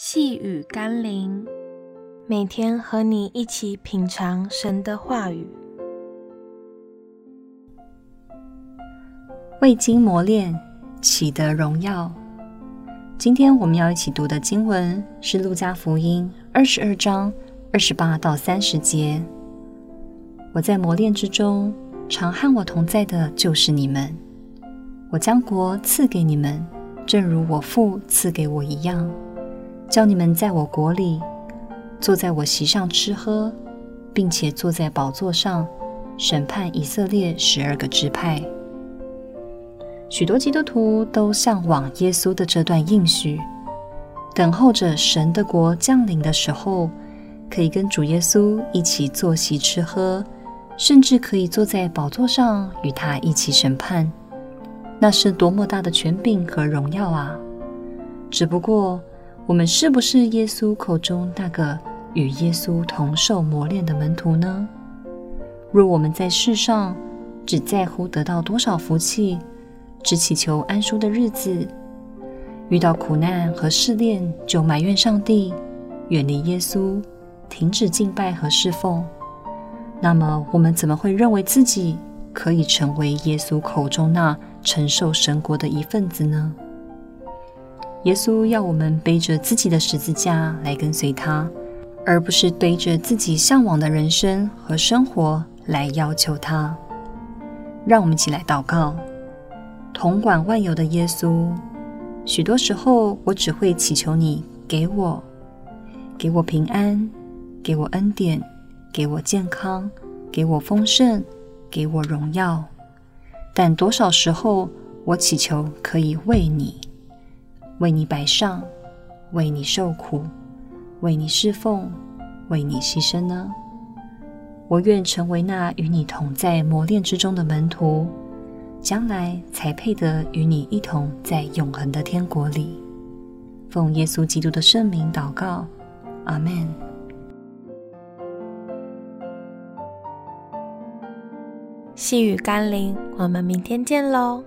细雨甘霖，每天和你一起品尝神的话语。未经磨练，岂得荣耀？今天我们要一起读的经文是《路加福音》二十二章二十八到三十节。我在磨练之中，常和我同在的就是你们。我将国赐给你们，正如我父赐给我一样。叫你们在我国里，坐在我席上吃喝，并且坐在宝座上审判以色列十二个支派。许多基督徒都向往耶稣的这段应许，等候着神的国降临的时候，可以跟主耶稣一起坐席吃喝，甚至可以坐在宝座上与他一起审判。那是多么大的权柄和荣耀啊！只不过，我们是不是耶稣口中那个与耶稣同受磨练的门徒呢？若我们在世上只在乎得到多少福气，只祈求安舒的日子，遇到苦难和试炼就埋怨上帝，远离耶稣，停止敬拜和侍奉，那么我们怎么会认为自己可以成为耶稣口中那承受神国的一份子呢？耶稣要我们背着自己的十字架来跟随他，而不是背着自己向往的人生和生活来要求他。让我们一起来祷告：统管万有的耶稣，许多时候我只会祈求你给我，给我平安，给我恩典，给我健康，给我丰盛，给我荣耀。但多少时候我祈求可以为你。为你摆上，为你受苦，为你侍奉，为你牺牲呢？我愿成为那与你同在磨练之中的门徒，将来才配得与你一同在永恒的天国里。奉耶稣基督的圣名祷告，阿门。细雨甘霖，我们明天见喽。